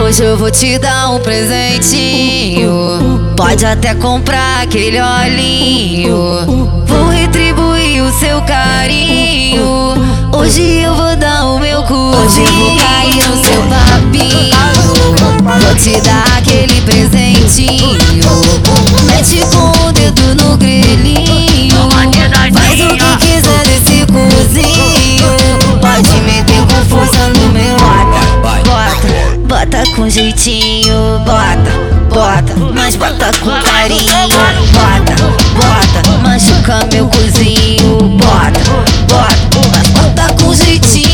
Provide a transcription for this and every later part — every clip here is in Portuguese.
Hoje eu vou te dar um presentinho. Pode até comprar aquele olhinho. Vou retribuir o seu carinho. Hoje eu vou dar o meu cu. Com jeitinho, bota, bota, mas bota com carinho, bota, bota, machuca meu cozinho, bota, bota, mas bota com jeitinho.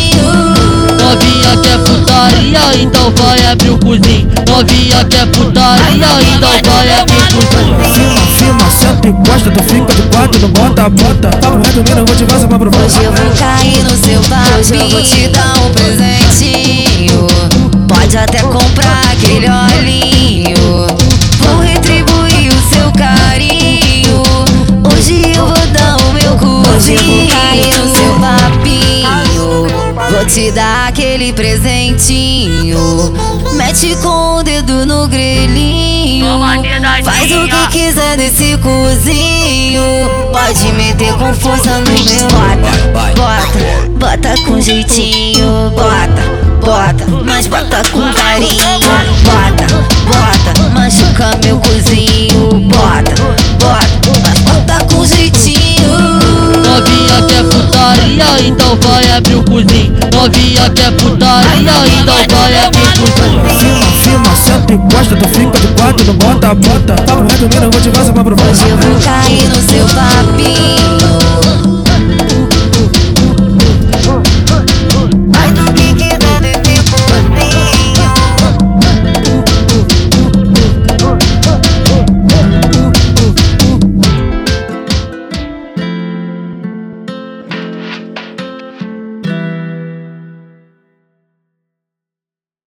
Novinha quer putaria, então vai abrir o cozinho. Novinha quer putaria, então vai abrir o cozinho. Cima, cima, senta e gosta, tu fica de quatro, não bota, bota. Papo reto, mina, vou te vazar pra provar. Hoje eu vou cair no seu bar, hoje eu vou te dar um presentinho. Vou te dar aquele presentinho. Mete com o dedo no grelhinho. Faz o que quiser desse cozinho. Pode meter com força no meu bota, bota, bota com jeitinho. Bota, putaria, então vai abrir o cozinho. Novinha quer putaria, então vai abrir o cozinho. Cima, cima, senta e gosta, tu fica de quatro, não bota, bota. Papo reto, mina, vou te vazar pra provar. Hoje eu vou cair no seu papinho.